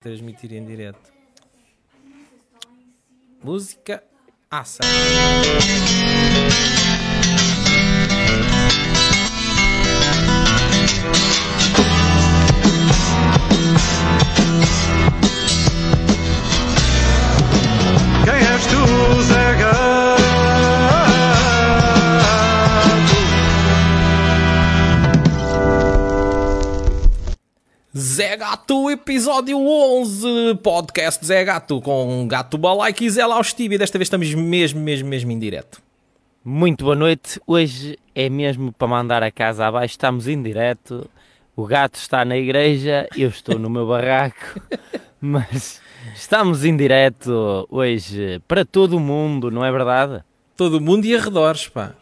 transmitir em direto. Música ação. Gato, episódio 11, podcast Zé Gato, com Gato Balaique e Zé Laustíbia. Desta vez estamos mesmo, mesmo, mesmo em direto. Muito boa noite. Hoje é mesmo para mandar a casa abaixo. Estamos em direto. O gato está na igreja, eu estou no meu barraco, mas estamos em direto hoje para todo o mundo, não é verdade? Todo mundo e arredores, pá.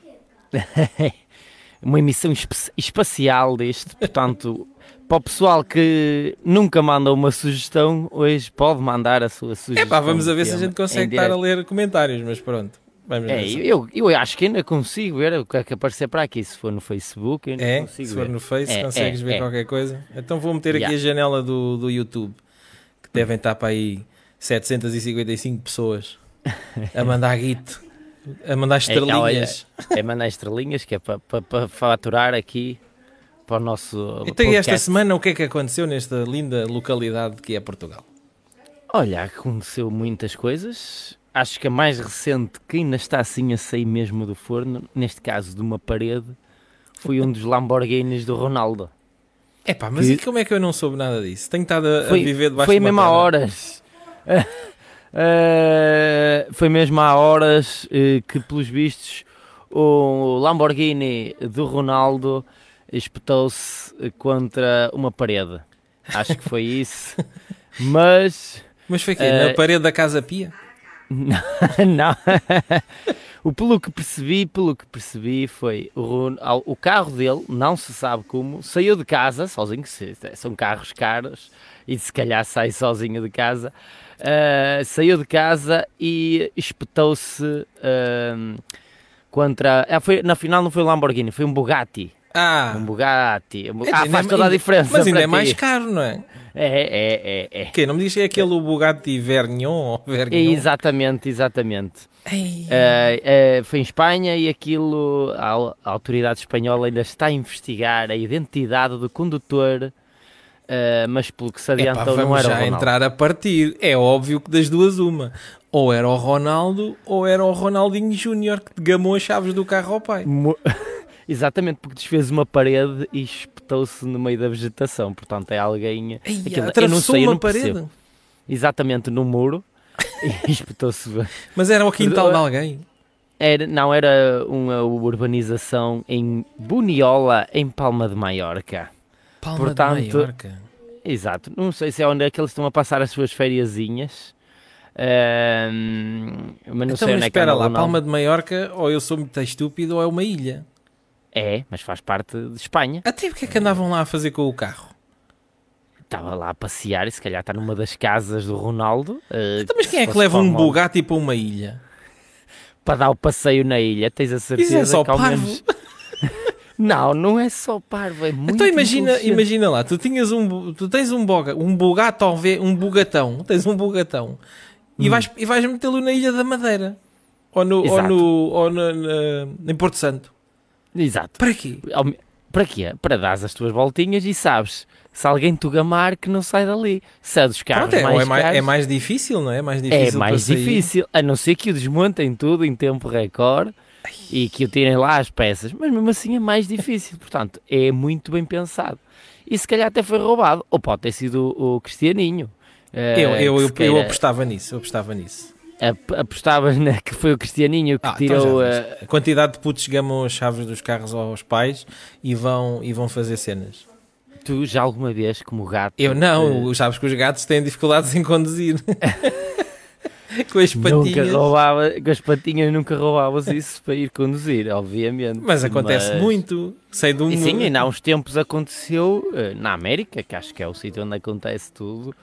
Uma emissão espacial deste, portanto, para o pessoal que nunca manda uma sugestão, hoje pode mandar a sua É sugestão. pá, vamos a ver se a tema gente consegue estar a ler comentários, mas pronto. Vamos É, eu, eu acho que ainda consigo ver o que é que aparecer para aqui. Se for no Facebook, ainda É, consigo se for ver. no Face, É, consegues é, ver é. qualquer coisa. Então vou meter aqui Yeah. a janela do, do YouTube, que devem estar para aí 755 pessoas a mandar guito, a mandar estrelinhas. É mandar estrelinhas, que é para, para, para faturar aqui para o nosso. Então, e esta semana, o que é que aconteceu nesta linda localidade que é Portugal? Olha, aconteceu muitas coisas. Acho que a mais recente, que ainda está assim a sair mesmo do forno, neste caso de uma parede, foi um dos Lamborghinis do Ronaldo. É pá, mas Que- como é que eu não soube nada disso? Tenho estado a, a Foi, viver debaixo foi de uma mesmo há horas. Eh, foi mesmo há horas eh, que, pelos vistos, o Lamborghini do Ronaldo espetou-se eh, contra uma parede. Acho que foi isso. Mas Mas foi quê? Eh, Na parede da Casa Pia? não. o pelo que percebi, pelo que percebi foi o, o carro dele, não se sabe como, saiu de casa sozinho, são carros caros e se calhar sai sozinho de casa. ah, saiu de casa e espetou-se ah, contra. ah, foi, na final não foi um Lamborghini, foi um Bugatti. Ah, Um Bugatti. Um É, ah, faz é- toda a diferença. mas ainda é mais caro, não é? É, é, é. é. Que não me diz que é aquele Bugatti Vergnon Vergnon? Exatamente, exatamente. Eh, eh, foi em Espanha e aquilo, a, a autoridade espanhola ainda está a investigar a identidade do condutor, eh, mas pelo que se Epá, adiantou não vamos era o já Ronaldo. entrar a partir. É óbvio que das duas uma. Ou era o Ronaldo ou era o Ronaldinho Júnior que gamou as chaves do carro ao pai. Mo- Exatamente, porque desfez uma parede e espetou-se no meio da vegetação, portanto é alguém... Ei, aquilo- eu não sei, eu uma não percebo. parede. Exatamente, no muro, e espetou-se... Mas era o quintal de alguém. Era, não, era uma urbanização em Buniola, em Palma de Maiorca. Palma Portanto, de Maiorca. Exato, não sei se é onde é que eles estão a passar as suas fériasinhas. Mas não Então, sei mas onde é que espera lá. Palma de Maiorca, ou eu sou muito estúpido, ou é uma ilha. É, mas faz parte de Espanha. Até porque é que andavam lá a fazer com o carro? Estava lá a passear e se calhar está numa das casas do Ronaldo. ah, Então, mas quem é que leva um o Bugatti para uma ilha? Para dar o passeio na ilha, tens a certeza Isso é só que ao parvo. menos... Não, não é só parvo, é muito Então imagina, imagina lá, tu tinhas um, tu tens um boga, um um bugatão, tens um bugatão e vais e vais metê-lo na Ilha da Madeira ou no ou no ou na, na- em Porto Santo. Exato. Para quê? Para quê? Para dar as tuas voltinhas e sabes, se alguém te gamar que não sai dali. Se é dos carros Pronto, é, mais é, mais, caros, é mais difícil, não é? É mais difícil É mais sair. difícil, a não ser que o desmontem tudo em tempo recorde e que o tirem lá as peças, mas mesmo assim é mais difícil, portanto é muito bem pensado. E se calhar até foi roubado, ou pode ter sido o, o Cristianinho. eh, Eu, eu, eu, eu apostava nisso, eu apostava nisso. Ap- apostavas na, que foi o Cristianinho que Ah, então tirou. já eh, a quantidade de putos que gamam as chaves dos carros aos pais e vão, e vão fazer cenas. tu já alguma vez, como gato. Eu não, sabes que os gatos têm dificuldades em conduzir. Com as Nunca patinhas. roubava, com as patinhas nunca roubavas isso para ir conduzir, obviamente. Mas acontece Mas- muito. Sei de um. E sim, ainda há uns tempos aconteceu eh, na América, que acho que é o sítio onde acontece tudo.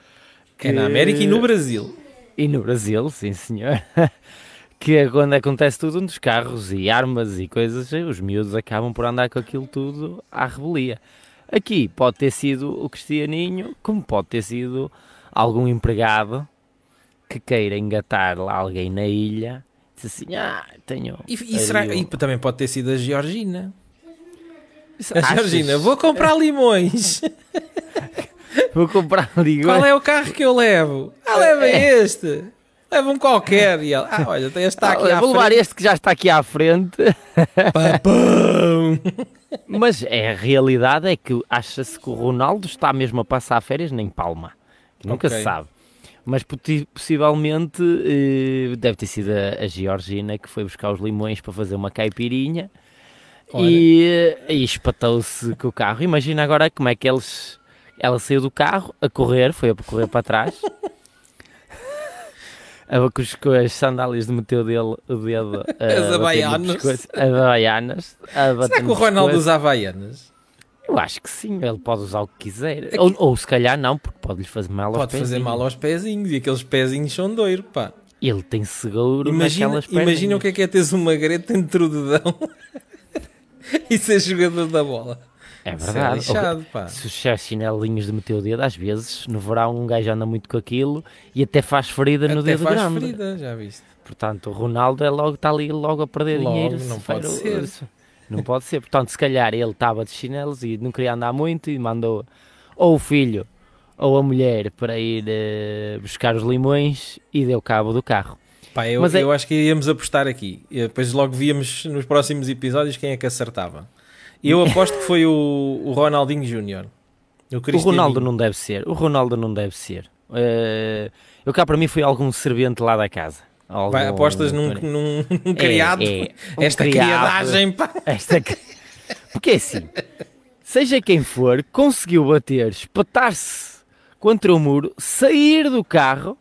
É na América e no Brasil. E no Brasil, sim senhor. que é quando acontece tudo dos carros e armas e coisas, os miúdos acabam por andar com aquilo tudo à rebelia. Aqui pode ter sido o Cristianinho, como pode ter sido algum empregado que queira engatar lá alguém na ilha, diz assim, ah, tenho... E, e será, e também pode ter sido a Georgina. A Achas? Georgina, vou comprar limões. Vou comprar ali... Qual é o carro que eu levo? Ah, leva este. Leva um qualquer. E ela, ah, olha, este está aqui à vou levar frente. este que já está aqui à frente. Papão. Mas é, a realidade é que acha-se que o Ronaldo está mesmo a passar férias nem Palma. Nunca Ok. se sabe. Mas possivelmente eh, deve ter sido a, a Georgina que foi buscar os limões para fazer uma caipirinha Olha. e, eh, e espatou-se com o carro. Imagina agora como é que eles. Ela saiu do carro a correr, foi a correr para trás. A- com, os- com as sandálias de meteu dele o dedo a As havaianas. As havaianas. Será que o Ronaldo usa havaianas? Eu acho que sim, ele pode usar o que quiser. Ou, ou se calhar não, porque pode lhe fazer mal aos Pode fazer pezinhos. mal aos pezinhos e aqueles pezinhos são doiro, pá. Ele tem seguro Imagina, naquelas pernas. imagina o que é que é teres uma greta dentro do dedão e ser jogador da bola. É Isso é verdade. lixado, pá. Se os chinelinhos de meter o dedo, às vezes, no verão um gajo anda muito com aquilo e até faz ferida no Até dedo faz grande. ferida, já viste? Portanto, o Ronaldo é logo, está ali logo a perder Logo, dinheiro. não se pode ser. isso. Não pode ser. Portanto, se calhar ele estava de chinelos e não queria andar muito e mandou ou o filho ou a mulher para ir eh, buscar os limões e deu cabo do carro. Pá, eu, Mas é- eu acho que íamos apostar aqui. E depois logo víamos nos próximos episódios quem é que acertava. Eu aposto que foi o, o Ronaldinho Júnior. O. Ronaldo não deve ser. O Ronaldo não deve ser. Eh, eu cá para mim foi algum servente lá da casa. Algum- Vai, apostas num, num, num criado. é, um Esta criado. criadagem, pá. Esta... que- Porque é assim, seja quem for, conseguiu bater, espatar-se contra o muro, sair do carro,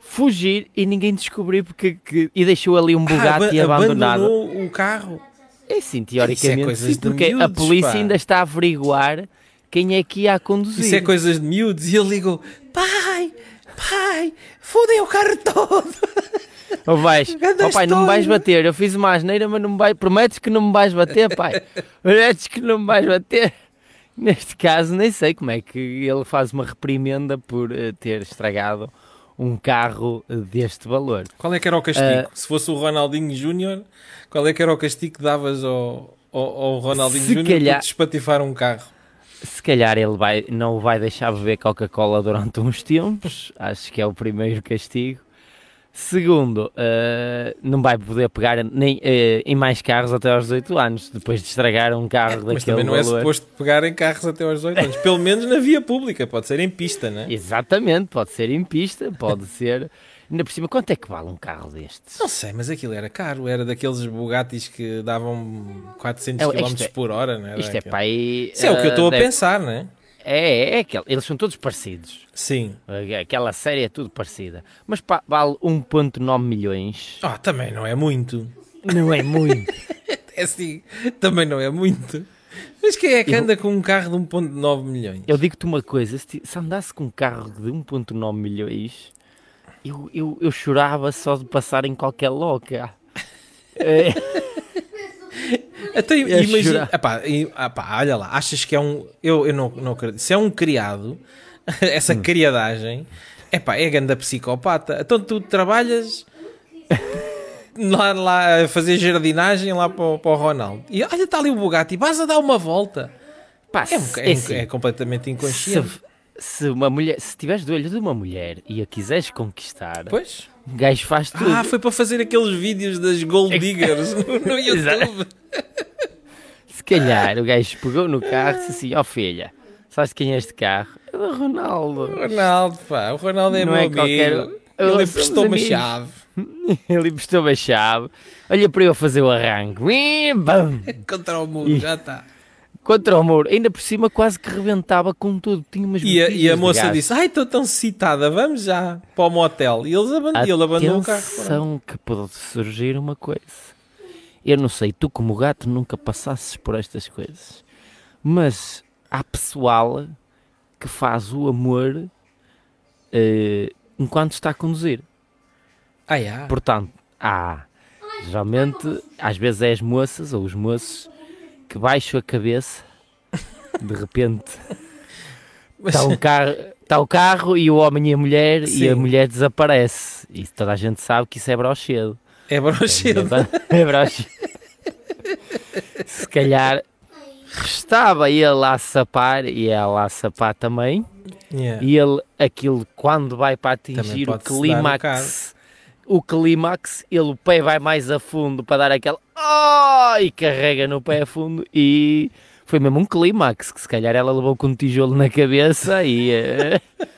fugir e ninguém descobriu porque que- e deixou ali um Bugatti Ah, aba- abandonado. Abandonou o carro. É sim, teoricamente, coisas sim, porque a miúdos, polícia pá. ainda está a averiguar quem é que ia a conduzir. Isso é coisas de miúdos. E ele ligou: Pai, pai, fodem o carro todo. Ou vais, Ganda oh pai, não me vais bater, eu fiz uma asneira, mas não me vais, prometes que não me vais bater, pai? prometes que não me vais bater? Neste caso, nem sei como é que ele faz uma reprimenda por eh, ter estragado um carro deste valor. Qual é que era o castigo? Ah. Se fosse o Ronaldinho Júnior, qual é que era o castigo que davas ao, ao, ao Ronaldinho Júnior calhar- por despatifar um carro? Se calhar ele vai, não vai deixar beber Coca-Cola durante uns tempos, acho que é o primeiro castigo. Segundo, eh, não vai poder pegar nem, eh, em mais carros até aos 18 anos, depois de estragar um carro daquele Mas também não é valor. suposto pegar em carros até aos 18 anos. Pelo menos na via pública, pode ser em pista, né? Exatamente, pode ser em pista, pode ser. Ainda por cima, quanto é que vale um carro destes? Não sei, mas aquilo era caro. Era daqueles Bugattis que davam 400 É, km é- por hora, né? Era Isto é para aí. Isso é o que eu estou a pensar, né? É, é aquele. Eles são todos parecidos. Sim. Aquela série é tudo parecida. Mas pá, vale 1,9 milhões. Ah, também não é muito. Não é muito. É assim, também não é muito. Mas quem é que Eu- anda com um carro de 1.9 milhões? Eu digo-te uma coisa: se, se andasse com um carro de 1,9 milhões, eu, eu, eu chorava só de passar em qualquer loca. É, Até Ia imagina, epá, epá, olha lá, achas que é um. Eu, eu não, não acredito. Se é um criado, essa Hum. criadagem, epá, é ganda psicopata. Então tu trabalhas lá, lá a fazer jardinagem lá para, o- para o Ronaldo. E olha, está ali o Bugatti, vais a dar uma volta. pá, É, um- é, é assim, é completamente inconsciente. se, se uma mulher, se tiveres do olho de uma mulher e a quiseres conquistar, Pois. O gajo faz tudo. Ah, foi para fazer aqueles vídeos das Gold Diggers no, YouTube. Se calhar o gajo pegou no carro e disse assim: Ó filha, sabes quem é este carro? É do Ronaldo. Ronaldo, pá, o Ronaldo é Não meu é amigo. qualquer- Ele Somos emprestou uma chave. Ele emprestou-me a chave. Olha para eu fazer o arranque. Contra o muro, já está. Contra o muro. Ainda por cima quase que rebentava com tudo. Tinha umas E a, e a moça gás. disse: Ai, estou tão citada, vamos já para o motel. E eles abandonam, ele abandonou o carro. Atenção que pode surgir uma coisa. Eu não sei, tu como gato nunca passasses por estas coisas. Mas há pessoal que faz o amor eh, enquanto está a conduzir. Ah, já. Portanto, há geralmente, às vezes é as moças ou os moços que baixam a cabeça, de repente está um carro, Está o carro e o homem e a mulher, e Sim. a mulher desaparece. E toda a gente sabe que isso é brochedo. É brochedo. É brochedo. Se calhar estava ele a sapar e ela a sapar também. Yeah. E ele, aquilo, quando vai para atingir o clímax, o clímax, ele o pé vai mais a fundo para dar aquele oh! e carrega no pé a fundo e foi mesmo um clímax que se calhar ela levou com um tijolo na cabeça e eh,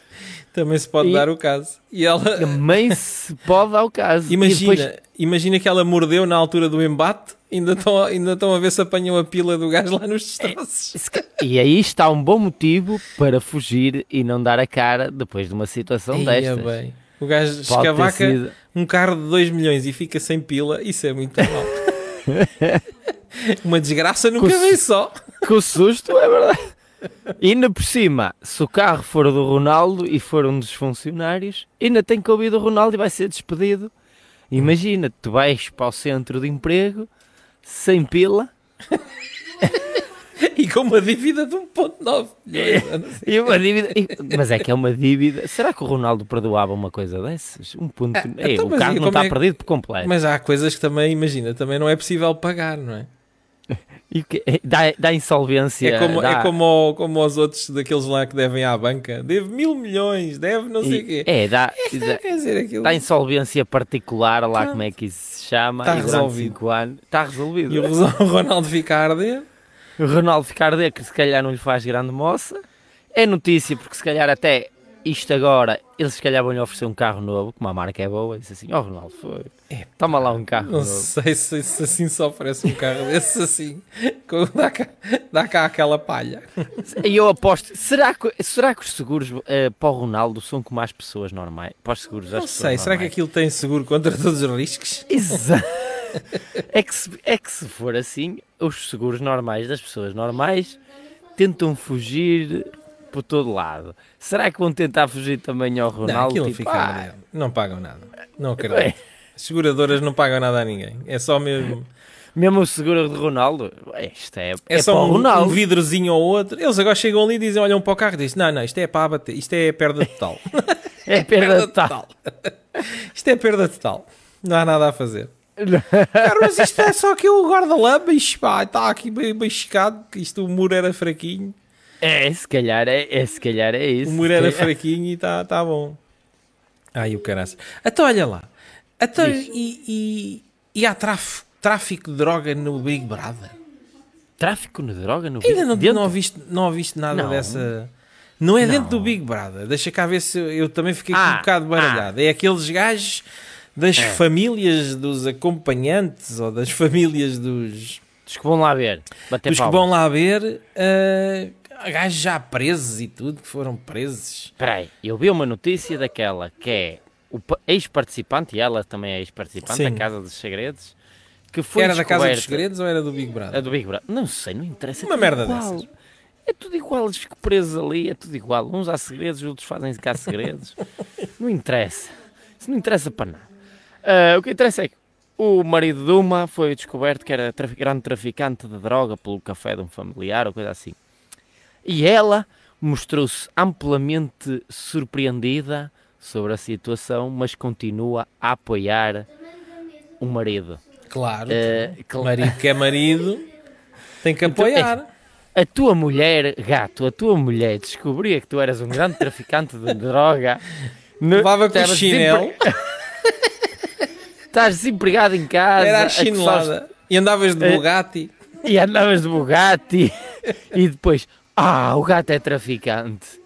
Também se pode E- dar o caso. E ela. também se pode dar o caso. Imagina, depois- imagina que ela mordeu na altura do embate, ainda estão, ainda estão a ver se apanham a pila do gajo lá nos destroços. ca- e aí está um bom motivo para fugir e não dar a cara depois de uma situação Eia destas. bem. O gajo escavaca sido- um carro de 2 milhões e fica sem pila, isso é muito mal. Uma desgraça nunca Com- vem só. Com susto, é verdade. E ainda por cima, se o carro for do Ronaldo e for um dos funcionários, ainda tem que ouvir do Ronaldo e vai ser despedido. Imagina, tu vais para o centro de emprego sem pila E com uma dívida de 1.9 milhões. e uma dívida. Mas é que é uma dívida. Será que o Ronaldo perdoava uma coisa dessas? Um ponto. Ah, Ei, então, o carro não está é perdido por completo. Mas há coisas que também, imagina, também não é possível pagar, não é? E que- é, dá, dá insolvência. É como, dá- é como, como aos outros daqueles lá que devem à banca. Deve mil milhões, deve não sei o quê. É, dá, dá, Quer dizer, aquilo. dá insolvência particular, lá Pronto. como é que isso se chama. Está resolvido. Está resolvido. E o Ronaldo fica a arder. O Ronaldo ficar de que se calhar não lhe faz grande moça. É notícia porque se calhar até isto agora, eles se calhar vão lhe oferecer um carro novo, como a marca é boa, e disse assim, ó Ronaldo, foi. Toma lá um carro Não novo. sei se, se assim só oferece um carro desses assim. Dá cá, dá cá aquela palha. E eu aposto, será que, será que os seguros eh, para o Ronaldo são como as pessoas normais? Para os seguros Não sei, será que normais? aquilo tem seguro contra todos os riscos? Exato. É que, se, é que se for assim, os seguros normais das pessoas normais tentam fugir por todo lado. Será que vão tentar fugir também ao Não, Ronaldo? aquilo Tipo, fica. ah, Não pagam nada. Não acredito. As seguradoras não pagam nada a ninguém. É só mesmo. mesmo o seguro de Ronaldo, isto é, É, é, só um, um vidrozinho ou outro. Eles agora chegam ali e dizem: olham para o carro e dizem: Não, não, isto é para abater, isto é perda total. É perda total. isto é perda total. Não há nada a fazer. Cara, mas isto é só que o guarda-lama isto, pá, está aqui bem, bem checado, que isto o muro era fraquinho. É, se calhar é, é, se calhar é isso. O muro era fraquinho e está tá bom. Ai, o caraças. Então, olha lá. Então, e, e, e há tráfico, tráfico de droga no Big Brother? Tráfico de droga no Ainda não, dentro? não, ouviste, não ouviste nada Não. dessa... Não é dentro Não. do Big Brother. Deixa cá ver se eu, também fiquei Ah, um bocado baralhado. É aqueles gajos das É. famílias dos acompanhantes ou das famílias dos, Dos que vão lá ver. Bater dos que vão lá ver. ah, gajos já presos e tudo, que foram presos. Espera aí, eu vi uma notícia daquela que é o pa- ex-participante, e ela também é ex-participante da Casa dos Segredos, que foi era da Casa dos Segredos ou era do Big A Brother? do Big Brother. Não sei, não interessa. é Uma tudo merda igual. dessas. É tudo igual, eles ficam presos ali, é tudo igual. Uns há segredos, outros fazem cá segredos. não interessa. Isso não interessa para nada. Ah, o que interessa é que o marido de uma foi descoberto que era trafi- grande traficante de droga pelo café de um familiar ou coisa assim. E ela mostrou-se amplamente surpreendida sobre a situação, mas continua a apoiar o marido. Claro. Eh, cl- marido que é marido tem que Então, apoiar. A tua mulher, gato, a tua mulher descobria que tu eras um grande traficante de droga. Levava com o chinelo. Estás desempregado em casa. Era a chinelada. E andavas de Eh, Bugatti. E andavas de Bugatti. e depois, ah, o gato é traficante.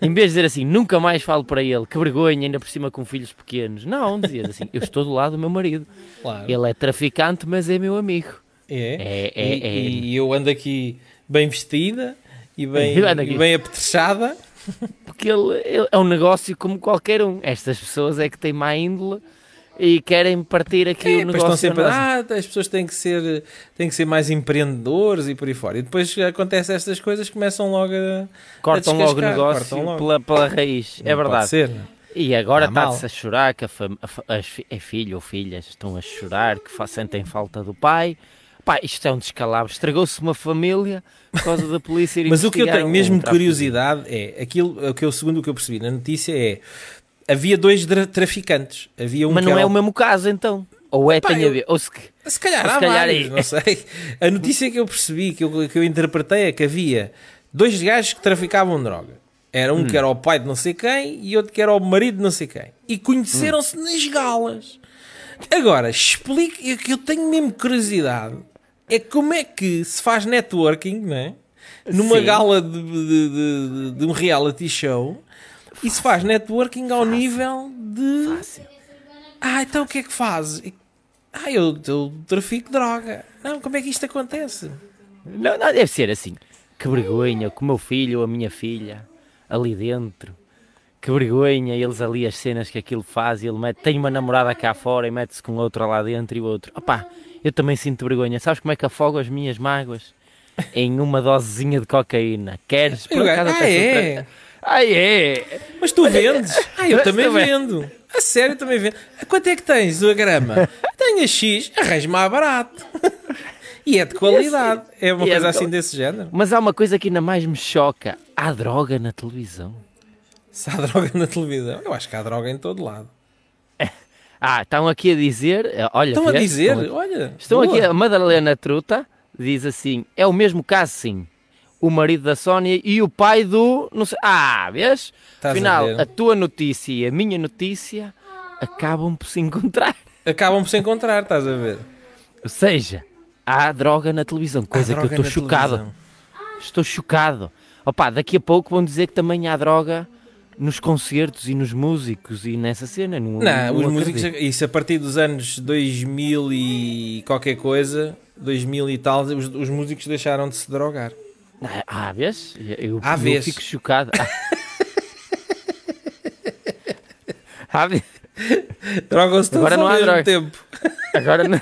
Em vez de dizer assim, nunca mais falo para ele, que vergonha, ainda por cima com filhos pequenos. Não, dizias assim, eu estou do lado do meu marido. Claro. Ele é traficante, mas é meu amigo. É. É, é, e, é. e eu ando aqui bem vestida e bem, e bem apetrechada. Porque ele, ele é um negócio como qualquer um. Estas pessoas é que têm má índole e querem partir aqui É, o depois negócio. estão sempre ah, as pessoas têm que ser têm que ser mais empreendedores e por aí fora. E depois acontece estas coisas, começam logo a cortam a logo o negócio cortam logo. Pela, pela raiz. é Não pode verdade. ser, é? E agora está-se a chorar que a a fi- é filho ou filhas estão a chorar que sentem falta do pai. Pá, isto é um descalabro. Estragou-se uma família por causa da polícia ir Mas o que eu tenho mesmo curiosidade é aquilo o que eu segundo o que eu percebi na notícia é havia dois traficantes. Havia um Mas não era é o mesmo caso, então. Ou é, tem eu- a ver. Ou se... Se calhar Ou há se calhar vários, é. não sei. A notícia que eu percebi, que eu, que eu interpretei é que havia dois gajos que traficavam droga. Era Hum. um que era o pai de não sei quem e outro que era o marido de não sei quem. E conheceram-se Hum. nas galas. Agora, explique, que eu tenho mesmo curiosidade é como é que se faz networking, não é? Numa Sim. gala de, de- de- de um reality show e se faz networking ao nível de Fácil. ah, então o que é que fazes? E- Ah, eu, eu trafico droga. Não, como é que isto acontece? Não, não, deve ser assim. Que vergonha, com o meu filho ou a minha filha ali dentro. Que vergonha, eles ali as cenas que aquilo faz e ele mete, tem uma namorada cá fora e mete-se com outra lá dentro e o outro. Opá, eu também sinto vergonha. Sabes como é que afogo as minhas mágoas? Em uma dosezinha de cocaína. Queres? Por acaso ah, até é? tra- Ah, é? Mas tu vendes? Ah, eu também Também. vendo. A sério, também vendo. Quanto é que tens a grama? Tenho a X, arranjo mais barato. E é de qualidade. É uma E é coisa de assim desse género. Mas há uma coisa que ainda mais me choca. Há droga na televisão. Se há droga na televisão, eu acho que há droga em todo lado. Ah, estão aqui a dizer... eh, Olha, Estão a dizer, Estão a- olha. Estão boa. aqui, a Madalena Truta diz assim: é o mesmo caso, sim. O marido da Sónia e o pai do. Não sei, ah, vês? Estás a Afinal, ver? a, tua notícia e a minha notícia acabam por se encontrar. Acabam por se encontrar, estás a ver? Ou seja, há droga na televisão, coisa que eu estou chocado. televisão. Estou chocado. Opa, daqui a pouco vão dizer que também há droga nos concertos e nos músicos e nessa cena. Não, Não, os não músicos, isso a partir dos anos 2000 e qualquer coisa, 2000 e tal, os, os músicos deixaram de se drogar. Ah, Ah, vês? Eu, Há eu fico chocado. Ah, vês? Drogam-se todos Agora não ao há mesmo droga. tempo. Agora não.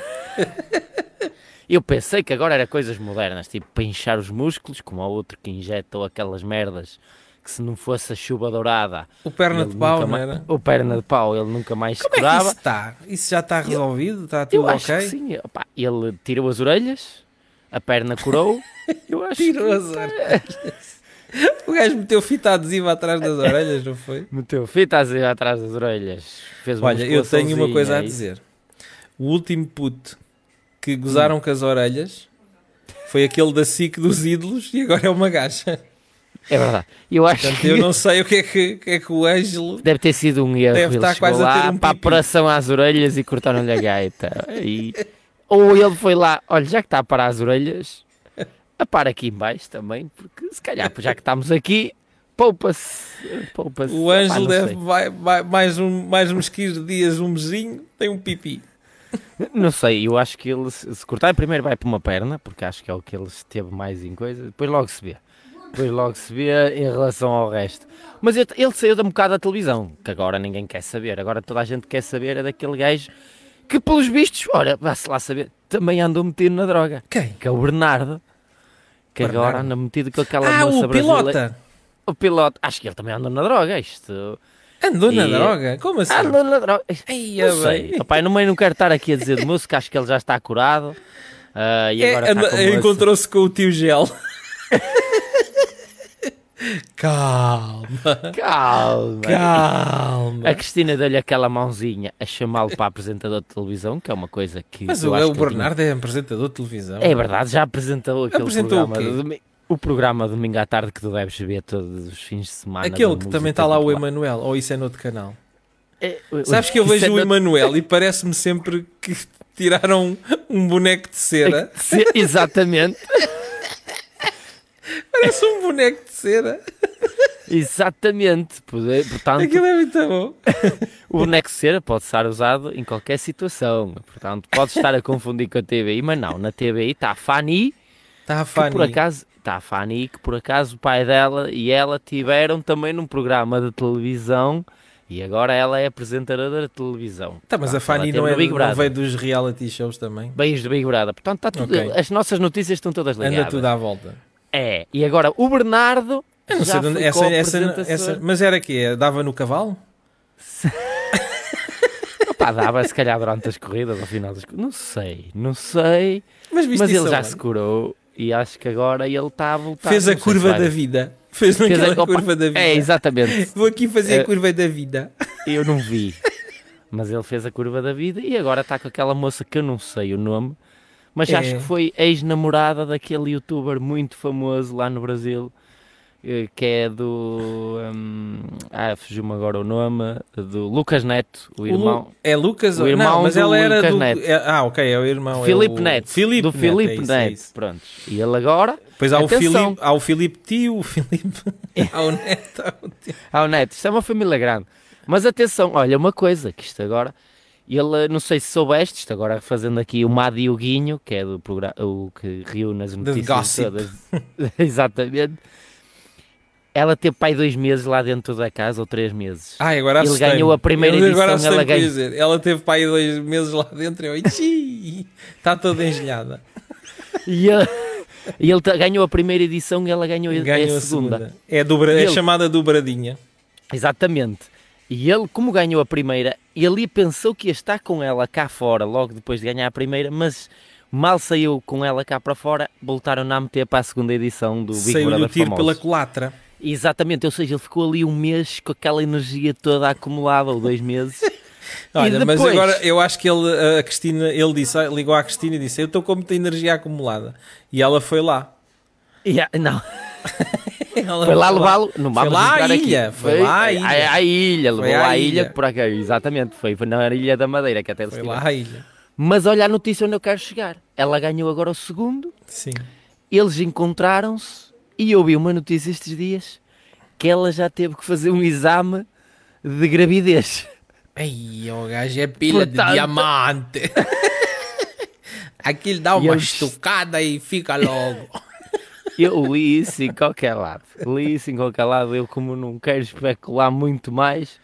Eu pensei que agora era coisas modernas, tipo para inchar os músculos, como há outro que injetou aquelas merdas que se não fosse a chuva dourada. O perna de pau, não era? O perna de pau, ele nunca mais Como é que curava. isso está? Isso já está resolvido? Está tudo ok? sim. Opá, ele tirou as orelhas, a perna curou. Eu acho Tirou as orelhas. O gajo meteu fita adesiva atrás das orelhas, não foi? meteu fita assim atrás das orelhas. Fez Olha, eu tenho uma coisa a e- dizer. O último puto que gozaram com as orelhas foi aquele da SIC dos ídolos e agora é uma gaja. É verdade. Eu acho Portanto, que eu não sei o que é que, o que, é que o Ângelo. deve ter sido um erro. Deve ele estar quase a lá ter um para a pipi. operação às orelhas e cortaram-lhe a gaita. E- Ou ele foi lá, olha, já que está a parar as orelhas, a par aqui em baixo também, porque se calhar, já que estamos aqui, poupa-se. Poupa O Ângelo deve vai, vai- mais, um, mais uns 15 dias, um mesinho, tem um pipi. Não sei, eu acho que ele, se cortar primeiro vai para uma perna, porque acho que é o que ele esteve mais em coisa, depois logo se vê. Depois logo se vê em relação ao resto. Mas ele, ele saiu da um bocado da televisão, que agora ninguém quer saber. Agora toda a gente quer saber é daquele gajo que, pelos vistos, olha, vá-se lá saber, também andou metido na droga. Quem? Que é o Bernardo. Que agora Bernardo? anda metido com aquela Ah, moça o brasileira. pilota. O piloto. Acho que ele também andou na droga. Isto. Andou na E- droga? Como assim? Andou na droga. Ei, Não é sei. eu não, não quero estar aqui a dizer de música, acho que ele já está curado. ah, e É, agora moça. Encontrou-se com o tio Gel. Calma, Calma. calma. A Cristina deu-lhe aquela mãozinha a chamá-lo para apresentador de televisão, que é uma coisa que. Mas eu o, acho o que ele Bernardo é apresentador de televisão. tinha- É verdade, já apresentou aquele Apresentou o programa. quê? de domi- O programa domingo à tarde que tu deves ver todos os fins de semana. Aquele que também está lá o. Emanuel, ou isso é noutro canal. É, o- Sabes que eu isso vejo é o no- Emanuel e parece-me sempre que tiraram um boneco de cera. Exatamente, Parece um boneco de cera. exatamente. Pode- Portanto, Aquilo é muito bom. o boneco de cera pode ser usado em qualquer situação. Portanto, pode estar a confundir com a TVI, mas não. Na TVI está a Fanny, Está a que Fanny. por acaso está a Fanny, que por acaso o pai dela e ela tiveram também num programa de televisão e agora ela é apresentadora de televisão. Tá, mas Portanto, a Fanny não, é, Big não veio dos reality shows também. Beijos do Big Brother. Portanto, está tudo, Ok. as nossas notícias estão todas ligadas. Anda tudo à volta. É, e agora o Bernardo. Eu não já sei de onde, essa, essa, essa, mas era que Dava no cavalo? Opa, dava se calhar durante as corridas, ao final das corridas. Não sei, não sei. Mas, Mas ele já se curou e acho que agora ele está a voltar. Fez a curva da vida. Fez, Fez aquela a- curva da vida. É, exatamente. Vou aqui fazer É. a curva da vida. Eu não vi. Mas ele fez a curva da vida e agora está com aquela moça que eu não sei o nome, mas É. acho que foi ex-namorada daquele youtuber muito famoso lá no Brasil, eh, que é do. hum, ah, fugiu-me agora o nome, do Lucas Neto, o O irmão. Lu- É Lucas? o irmão não, mas ela era Lucas do. Neto. é- ah, ok, é o irmão. Filipe é o... Neto, Filipe do Neto, Filipe é isso, Neto, é isso. pronto. E ele agora, Depois há o. Filipe, há o Filipe tio, o Filipe. há o Neto. há o tio. ah, o Neto, isto é uma família grande. Mas atenção, olha, uma coisa, que isto agora, ele, não sei se soubeste, isto agora fazendo aqui o Madi e o Guinho, que é do programa, o que reúne as notícias todas. Exatamente. Ela teve pai dois meses lá dentro da casa, ou três meses. Ai, agora Ele ganhou a primeira Eu agora edição, ela ganha- dizer. Ela teve pai dois meses lá dentro e eu, está toda engelhada. E ele, e ele ganhou a primeira edição e ela ganhou, a- Ganhou a segunda. É, dobra, E é ele- chamada dobradinha. Exatamente. E ele, como ganhou a primeira, ele pensou que ia estar com ela cá fora logo depois de ganhar a primeira, mas mal saiu com ela cá para fora, voltaram a meter para a segunda edição do Big Saiu-lhe o Brother tiro Famosos. pela culatra. Exatamente, ou seja, ele ficou ali um mês com aquela energia toda acumulada, ou dois meses. Olha, mas depois? agora eu acho que ele, a Cristina, ele disse, ligou à Cristina e disse: Eu estou com muita energia acumulada. E ela foi lá. E, ah, não, Ela foi lá levá-lo, não Foi vamos lá aqui. ilha, foi lá à ilha. à- à ilha, levou Foi lá à ilha, ilha. por aqui, exatamente, foi, foi na ilha da Madeira que até eles Foi lá à ilha. Mas olha a notícia onde eu quero chegar. Ela ganhou agora o segundo, Sim. eles encontraram-se e eu vi uma notícia estes dias que ela já teve que fazer um exame de gravidez. Ei, o gajo é pilha Portanto- de diamante. Aquilo dá uma eles- estucada e fica logo. Eu li isso em qualquer lado. Li isso em qualquer lado. Eu, como não quero especular muito mais,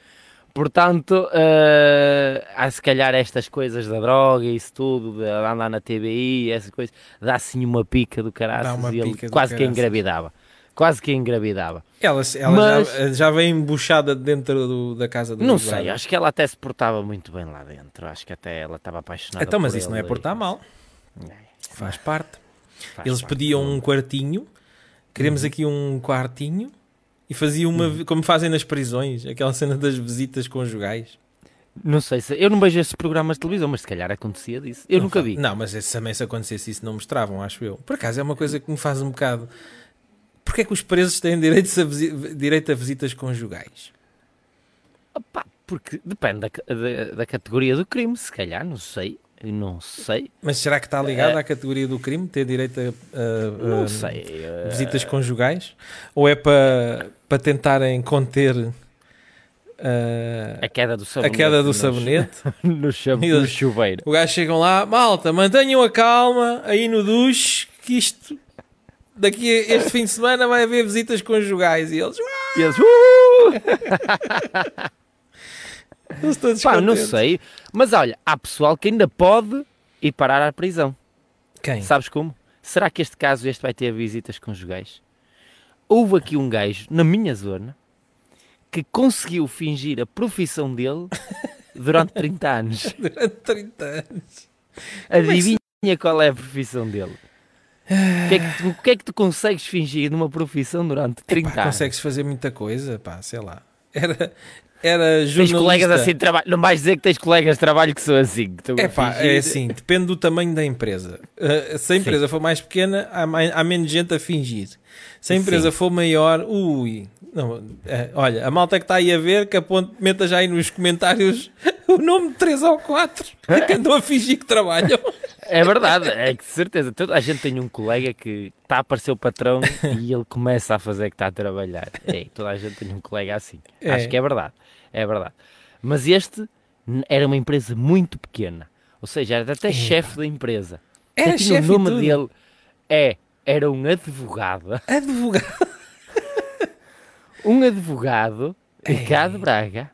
portanto, eh, há se calhar estas coisas da droga e isso tudo, de andar na TBI, essas coisas, dá assim uma pica do caraças e ele quase que engravidava. Quase que engravidava. Ela, ela Mas- já, já vem embuchada dentro do- da casa do Não sei, acho que ela até se portava muito bem lá dentro. Acho que até ela estava apaixonada Então, mas isso não é portar e- mal. É, Faz parte. Faz Eles parte pediam um quartinho. Queremos aqui um quartinho. E faziam uma, Uhum. como fazem nas prisões, aquela cena das visitas conjugais. Não sei se. Eu não vejo esses programas de televisão, mas se calhar acontecia disso. Eu Não nunca vi. Não, mas esse, também se acontecesse isso não mostravam, acho eu. Por acaso é uma coisa que me faz um bocado. Porquê é que os presos têm direito a, direito a visitas conjugais? Opa, porque depende da, da, da categoria do crime, se calhar, não sei. Eu Não sei. Mas será que está ligado É. à categoria do crime ter direito a, a- a sei. eh, visitas conjugais? Ou é para, para tentarem conter A a, queda do a sabonete. queda do no- sabonete? No, chave- chuveiro. O gajo chegam lá, malta, mantenham a calma aí no duche, que isto daqui a este fim de semana vai haver visitas conjugais. E eles, "Ah, E eles, "Uh!" eles todos Pá, não contentes. sei. Mas olha, há pessoal que ainda pode ir parar à prisão. Quem? Sabes como? Será que este caso este vai ter visitas conjugais? Houve aqui um gajo na minha zona que conseguiu fingir a profissão dele durante 30 anos. Durante 30 anos. Adivinha qual é a profissão dele? O que, é que tu, o que é que tu consegues fingir numa profissão durante 30 Pá, anos? consegues fazer muita coisa, pá, sei lá. Era, era Tens jornalista. colegas assim de trabalho. Não vais dizer que tens colegas de trabalho que são assim. Que É pá, é assim, depende do tamanho da empresa. Uh, se a empresa for mais pequena, há, mai- há menos gente a fingir. Se a empresa Sim. for maior, ui. Não, é, olha, a malta que está aí a ver, que aponte, meta já aí nos comentários o nome de 3 ou 4 que andam a fingir que trabalham. É verdade, é que de certeza. Toda a gente tem um colega que está a aparecer o patrão e ele começa a fazer que está a trabalhar. É, toda a gente tem um colega assim. É. Acho que é verdade. É verdade. Mas este era uma empresa muito pequena. Ou seja, era até chefe da empresa. Era Até tinha o nome dele. É, era um advogado. Advogado. Um advogado, Ricardo Braga,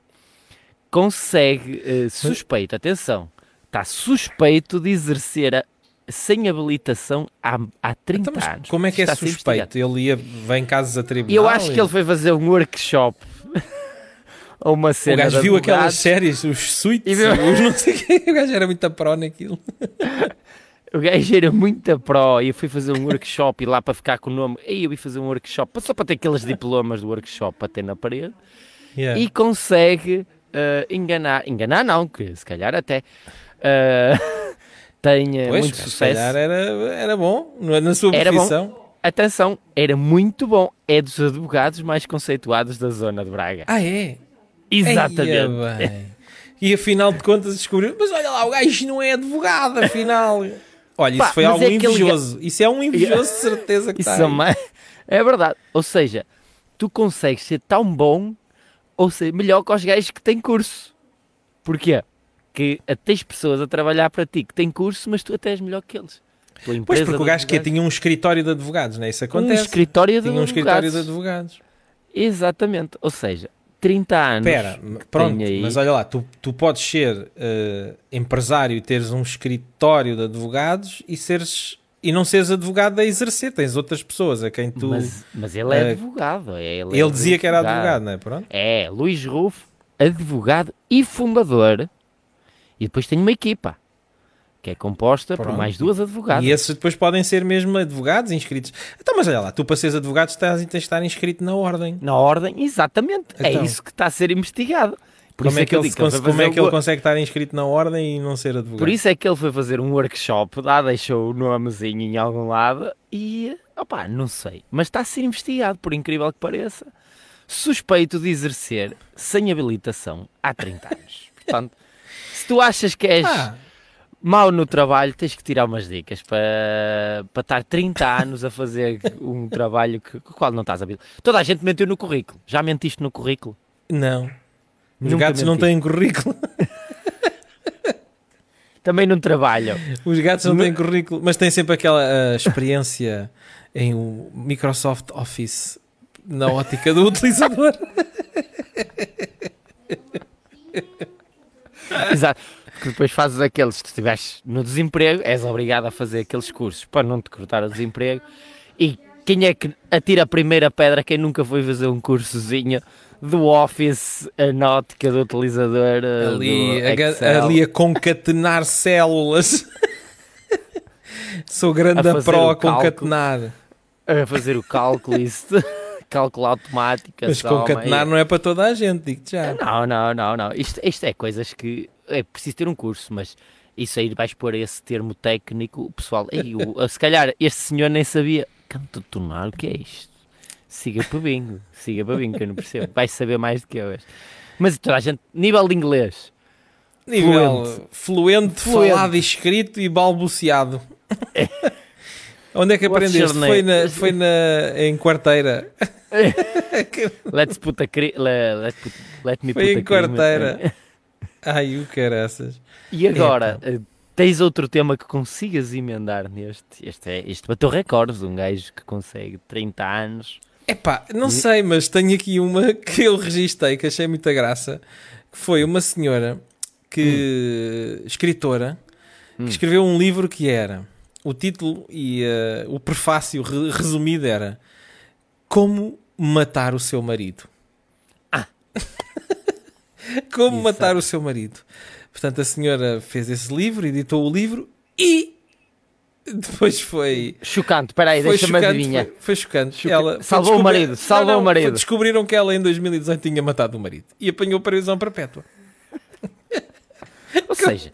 consegue, eh, suspeito, atenção, está suspeito de exercer a- sem habilitação há, há 30 Então, anos. como é que é suspeito? Ele ia, vem casos a tribunal? Eu acho que e- ele foi fazer um workshop. a uma O cena gajo de viu aquelas séries, os suítes, viu- os não sei o quê. O gajo era muito pró naquilo. O gajo era muito pró e eu fui fazer um workshop e lá para ficar com o nome. Aí eu ia fazer um workshop só para ter aqueles diplomas do workshop ter na parede. Yeah. e consegue eh, enganar, enganar não, que se calhar até tem eh, Pois, muito se sucesso. calhar era, era bom na na sua Era bom. profissão. Atenção, era muito bom. É dos advogados mais conceituados da zona de Braga. Ah, é? Exatamente. Eia. E afinal de contas descobriu, mas olha lá, o gajo não é advogado, afinal. Olha, isso Pá, foi mas algo é aquele invejoso. Isso é um invejoso de certeza que Isso está. é, é verdade. Ou seja, tu consegues ser tão bom ou ser melhor que os gajos que têm curso. Porquê? Que tens pessoas a trabalhar para ti que têm curso, mas tu até és melhor que eles. Pois porque o gajo que advogados- tinha um escritório de advogados, não é? Isso um acontece. escritório de tinha um escritório advogados. de advogados. Exatamente. Ou seja, 30 anos. Espera, pronto, aí. mas olha lá, tu, tu podes ser eh, empresário e teres um escritório de advogados e seres e não seres advogado a exercer, tens outras pessoas a quem tu. Mas, mas ele é eh, advogado. é- Ele, é ele dizia que era advogado, não é? Pronto. É, Luís Rufo, advogado e fundador. E depois tem uma equipa que é composta por Pronto. mais duas advogadas. E esses depois podem ser mesmo advogados inscritos. Então, mas olha lá, tu para seres advogado estás, tens de estar inscrito na ordem. Na ordem, exatamente. É Então. isso que está a ser investigado. Por como isso é que, ele, cons- como é que ele consegue estar inscrito na ordem e não ser advogado? Por isso é que ele foi fazer um workshop, lá deixou o nomezinho em algum lado e, opá, não sei. Mas está a ser investigado, por incrível que pareça. Suspeito de exercer sem habilitação há 30 anos. Portanto, se tu achas que és Ah, mau no trabalho, tens que tirar umas dicas para, para estar 30 anos a fazer um trabalho que, com o qual não estás habilitado. Toda a gente mentiu no currículo. Já mentiste no currículo? não. Os Nunca gatos não têm currículo. Também não trabalham. Os gatos não têm currículo, mas têm sempre aquela ah, experiência em o Microsoft Office na ótica do utilizador. Exato. Porque depois fazes aqueles, se estiveres no desemprego, és obrigado a fazer aqueles cursos para não te cortar o desemprego. E quem é que atira a primeira pedra? Quem nunca foi fazer um cursozinho do Office, a nótica do utilizador, eh, ali, do a, ali a concatenar células. Sou grande A o a concatenar. a fazer o cálculo, isso, cálculo automático. Mas concatenar meio- não é para toda a gente, digo já. Não, não, não, não. Isto, isto é coisas que é preciso ter um curso, mas isso aí vais pôr esse termo técnico, o pessoal, ei, o- se calhar este senhor nem sabia canto tonar, o que é isto? Siga para bingo, siga para bingo, que eu não percebo. Vais saber mais do que eu. Mas toda a gente, nível de inglês, Nível fluente, Fluente. falado, escrito e balbuciado. Onde é que What's aprendeste? Foi, na, foi na, em quarteira. let's put a cri, le- let, put- let me Foi put em a quarteira. Ai, o caraças. E agora, eh, tens outro tema que consigas emendar neste? Este, é, este bateu recordes, um gajo que consegue 30 anos. Epá, não sei, mas tenho aqui uma que eu registrei, que achei muita graça, que foi uma senhora que, escritora, Hum. que escreveu um livro que era, o título e eh, o prefácio re- resumido era Como Matar o Seu Marido. Como Exato. Matar o Seu Marido. Portanto, a senhora fez esse livro, editou o livro e depois foi... Chocante, espera aí, Foi deixa-me adivinhar. foi, foi chocante. Choca- Ela Salvou o descobri- marido, salvou Não, o marido. Descobriram que ela em 2018 tinha matado o marido e apanhou prisão perpétua. Ou seja,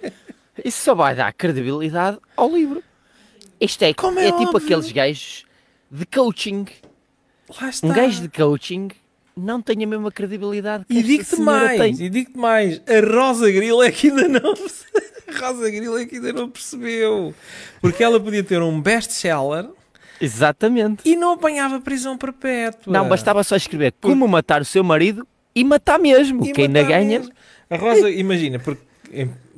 isso só vai dar credibilidade ao livro. Isto é, Como é é, tipo aqueles gajos de coaching. Um gajo de coaching não tem a mesma credibilidade que E digo-te mais, tem. e digo-te mais, a Rosa Grilo é que ainda não Rosa Grilo é que ainda não percebeu. Porque ela podia ter um best-seller Exatamente. e não apanhava prisão perpétua. Não, bastava só escrever como matar o seu marido e matar mesmo, E que ainda matar ganha. mesmo. A Rosa, imagina, porque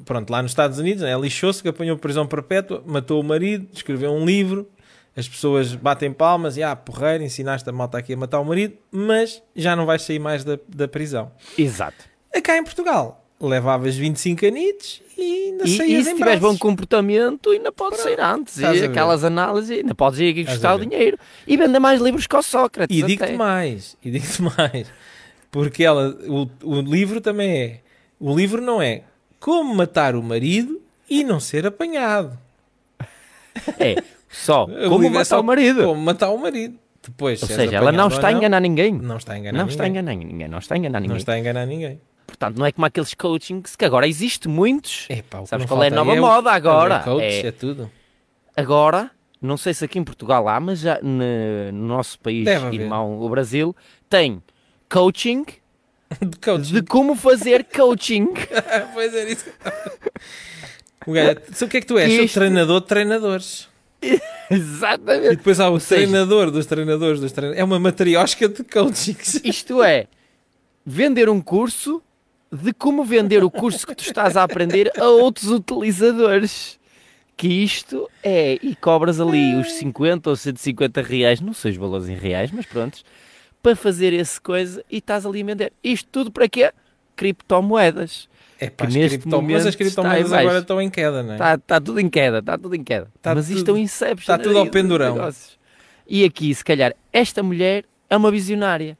pronto, lá nos Estados Unidos, né, ela lixou-se que apanhou prisão perpétua, matou o marido, escreveu um livro, as pessoas batem palmas e ah, porreiro, ensinaste a malta aqui a matar o marido, mas já não vais sair mais da, da prisão. Exato. Cá em Portugal, levavas 25 anitos e ainda E, saías e se em tiveres bom comportamento, ainda podes sair antes. E a ver. aquelas análises, ainda podes ir aqui a o dinheiro. E vender mais livros que o Sócrates. E digo-te mais, e digo-te mais. Porque ela, o, o livro também é. O livro não é como matar o marido e não ser apanhado. É, só O como é matar o marido. Como matar o marido. Depois, Ou se seja, ela não está a enganar ninguém. Não está a enganar Não ninguém. está a enganar ninguém, não está a enganar Não ninguém. está a enganar ninguém. Portanto, não é como aqueles coachings que agora existe muitos. Epá, o Sabes não qual é a nova o- moda é o agora? coach, É- é tudo. Agora, não sei se aqui em Portugal há, mas já no nosso país irmão, o Brasil, tem coaching De coach. de como fazer coaching. pois é isso. O gajo, o que é que tu és? Sou isto- treinador de treinadores. E Exatamente. depois há o seja- treinador dos treinadores dos treinadores. É uma matriosca de coaching. Isto é, vender um curso de como vender o curso que tu estás a aprender a outros utilizadores. Que isto é, e cobras ali os 50 ou 150 reais, não sei os valores em reais, mas pronto, para fazer esse coisa e estás ali a vender. Isto tudo para quê? Criptomoedas. É pá, Que neste cripto- mas momento as criptomoedas está baixo. agora estão em queda, não é? Está tá tudo em queda, está tudo em queda. Tá Mas isto é um inception. tá tudo ao pendurão. E aqui, se calhar, esta mulher é uma visionária.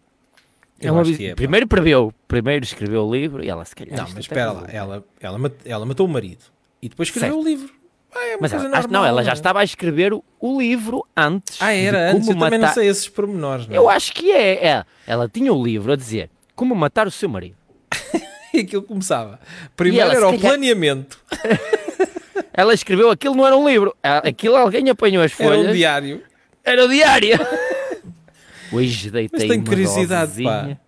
É uma vis- é. Primeiro preveu, primeiro escreveu o livro e ela se calhar. Não, mas espera lá. Ela, ela, mat- ela matou o marido. E depois escreveu o livro. Ah, é Mas ela, normal, não, ela já é? estava a escrever o, o livro antes. Ah, era antes. Eu como também não matar- sei esses pormenores. Não é? Eu acho que é, é. Ela tinha o livro a dizer como matar o seu marido. E aquilo começava. Primeiro ela, era o calhar- planeamento. Ela escreveu aquilo, não era um livro. Aquilo alguém apanhou as Era folhas. um diário. Era o diário. Hoje deitei Mas tenho curiosidade, dosezinha.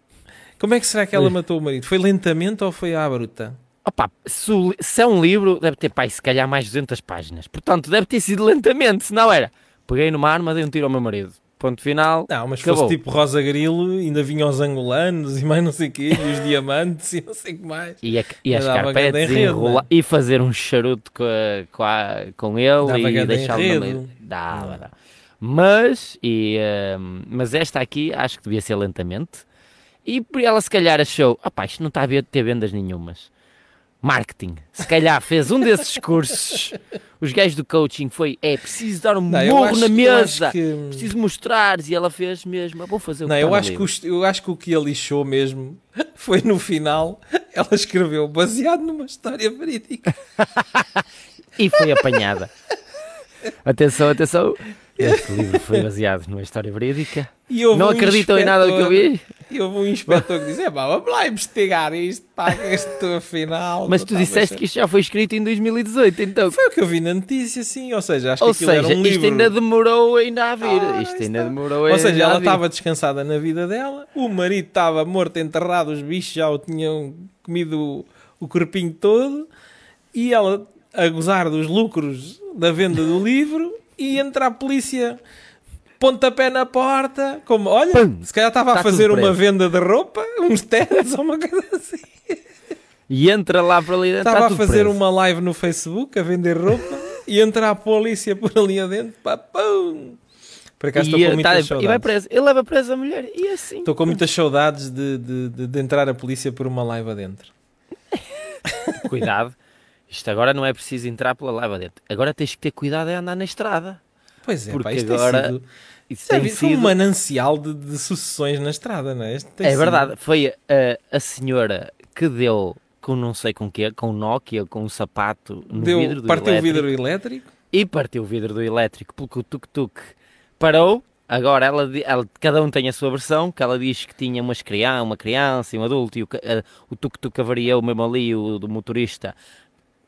Como é que será que ela matou o marido? Foi lentamente ou foi à bruta? Opa, se, o se é um livro, deve ter, pai, se calhar mais 200 páginas. Portanto, deve ter sido lentamente, se não era. Peguei numa arma, dei um tiro ao meu marido. Ponto final. Não, mas Acabou. fosse tipo Rosa Grilo, ainda vinham os angolanos e mais não sei o quê, e os diamantes e não sei o que mais. E, a, e as carpetes e, enredo, enrola- não é? e fazer um charuto com, a- com, a- com ele Dava e deixá-lo no meio. Dava, dava. Mas, e, hum, mas esta aqui acho que devia ser lentamente. E por ela se calhar achou, opá, isto não está a ver- ter vendas nenhumas. Marketing. Se calhar fez um desses cursos. Os gajos do coaching foi, é preciso dar um Não, morro acho- na mesa. que- Preciso mostrar. E ela fez mesmo, "Ah, vou fazer o Não, que eu acho, que livro." o, eu acho que o que a lixou mesmo foi no final. Ela escreveu baseado numa história verídica. E foi apanhada. atenção, atenção. Este livro foi baseado numa história verídica. Não um acreditam em nada do que eu vi? E houve um inspetor que disse: é, pá, vamos lá investigar isto, pá, isto afinal. Mas tu disseste bem que isto já foi escrito em 2018, então. Foi o que eu vi na notícia, sim. Ou seja, acho Ou que aquilo seja, era um isto livro. ainda demorou ainda a vir. Ah, isto ainda está. demorou Ou seja, ela estava descansada na vida dela, o marido estava morto, enterrado, os bichos já o tinham comido o, o corpinho todo, e ela a gozar dos lucros da venda do livro, e entra a polícia, pontapé na porta, como, olha, Pum! se calhar estava a fazer uma venda de roupa, uns tênis ou uma coisa assim. E entra lá para ali dentro. Estava a fazer preso. uma live no Facebook a vender roupa e entra a polícia por ali adentro, pá, pum! Por acaso estou E, com muitas tá- e saudades. vai preso. Ele leva preso a mulher. E assim. Estou com muitas saudades de, de, de- de entrar a polícia por uma live adentro. Cuidado. Isto agora não é preciso entrar pela lava dentro. Agora tens que ter cuidado é andar na estrada. Pois é, Porque pá, isto agora tem sido, Isso tem tem sido um manancial de, de sucessões na estrada, não é? Isto É sido- verdade. Foi a, a senhora que deu com não sei com quê, com Nokia, com um sapato no Deu, vidro do partiu o elétrico. vidro elétrico. e partiu o vidro do elétrico porque o tuk-tuk parou. Agora ela, ela- cada um tem a sua versão, que ela diz que tinha umas criança, uma criança e um adulto e o, o tuk-tuk avariou mesmo ali, o do motorista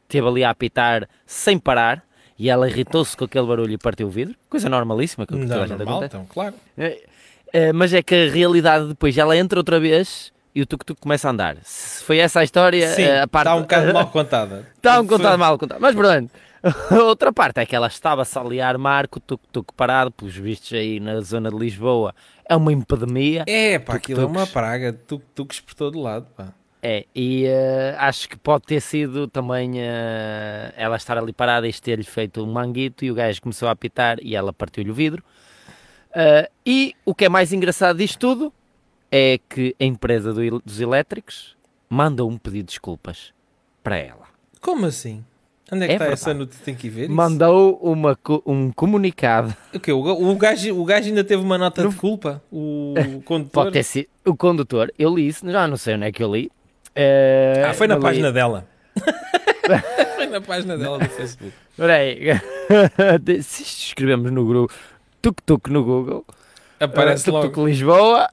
esteve ali a apitar sem parar e ela irritou-se com aquele barulho e partiu o vidro. Coisa normalíssima, que toda a gente normal, acontece. então, claro. É, é, mas é que a realidade depois, ela entra outra vez e o tuk-tuk começa a andar. Se foi essa a história, Sim, eh, a parte... está um bocado mal contada. Está um contado mal contado. Mas pronto. A outra parte é que ela estava-se ali a armar com o tuk-tuk parado, pelos vistos aí na zona de Lisboa. É uma epidemia. É, pá, aquilo é uma praga. Tuk-tuks por todo lado, pá. É, e eh, acho que pode ter sido também eh, ela estar ali parada e ter-lhe feito um manguito e o gajo começou a apitar e ela partiu-lhe o vidro. Eh, e o que é mais engraçado disto tudo é que a empresa do dos elétricos mandou um pedido de desculpas para ela. Como assim? Onde é que É está verdade. essa notícia? Tem que ver isso. Mandou uma, um comunicado. O quê? O, o, gajo, o gajo ainda teve uma nota de culpa? O condutor? Pode ter sido o condutor. Eu li isso, já não sei onde é que eu li. Eh, Ah, foi na li- página dela. foi na página dela do Facebook. Espera aí. Se escrevemos no grupo tuk-tuk no Google, Aparece eh, tuk-tuk logo. Lisboa,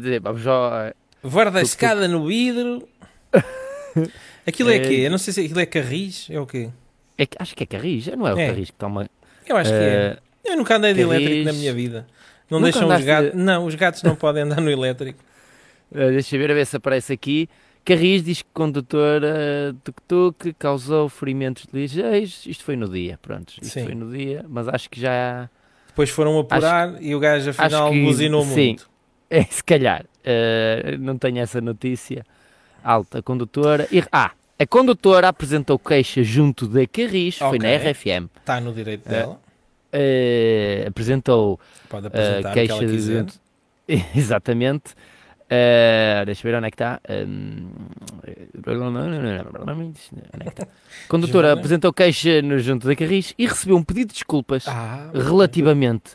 dizer, vamos só. Varda Tuk-tuk. escada no vidro. Aquilo é É. quê? Eu não sei se aquilo é carris. É o quê? é acho que é Carris, não é o É. Carris que toma. Eu acho que é. Eu nunca andei de Carris. elétrico na minha vida. Não Nunca deixam os gatos. Não, os gatos não podem andar no elétrico. eh, deixa eu ver, a ver se aparece aqui. Carris diz que o condutor eh, tuk-tuk causou ferimentos ligeiros. Isto foi no dia, pronto. Isto Sim. foi no dia, mas acho que já. Depois foram apurar e o gajo afinal acho que- buzinou sim. muito. É, se calhar. eh, não tenho essa notícia. Alta condutora. E- ah, a condutora apresentou queixa junto da Carris, foi na. RFM. Está no direito É. dela. eh, apresentou Pode eh, apresentar o que queixa ela quiser. junto. Exatamente. Eh, deixa eu ver onde é que está. Hum, onde é que está? Condutora Joana? apresentou queixa no junto da Carris e recebeu um pedido de desculpas Ah, relativamente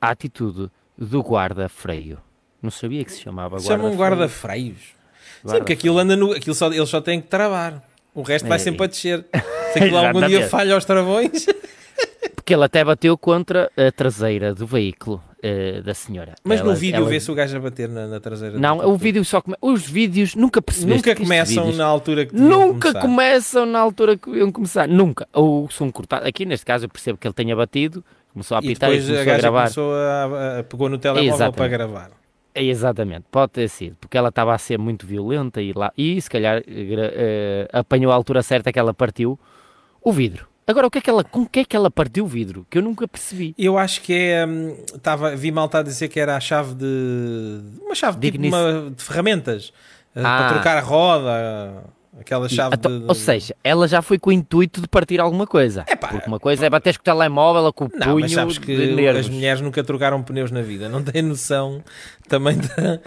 à atitude do guarda-freio. Não sabia que se chamava Chamam guarda-freio. guarda-freios. Sim, Guarda- porque aquilo anda no. Aquilo só, eles só têm que travar. O resto vai É, sempre a descer. Se aquilo algum dia falha aos travões. Porque ele até bateu contra a traseira do veículo eh, da senhora. Mas no Ela- vídeo ela- vê-se o gajo a bater na, na traseira. do Não, o vídeo só come... Os vídeos nunca percebeste Nunca estes começam vídeos na altura que Nunca começar. começam na altura que iam começar. Nunca. Ou são cortados. Aqui neste caso eu percebo que ele tenha batido, começou a E apitar e, depois a começou a, gaja gravar. começou a, a- pegou no telemóvel Exatamente. para gravar. É, Exatamente, pode ter sido, porque ela estava a ser muito violenta e, lá, e se calhar eh, apanhou a altura certa que ela partiu o vidro. Agora, o que é que ela, com o que é que ela partiu o vidro? Que eu nunca percebi. Eu acho que é. hum, Tava, vi malta a dizer que era a chave de. Uma chave tipo Dignice. uma, de ferramentas. eh, Ah. Para trocar a roda. Aquela chave Então, de. Ou seja, ela já foi com o intuito de partir alguma coisa. Epá, porque uma coisa é bater com o telemóvel ou com o Não, punho mas sabes que as mulheres nunca trocaram pneus na vida, não têm noção também da,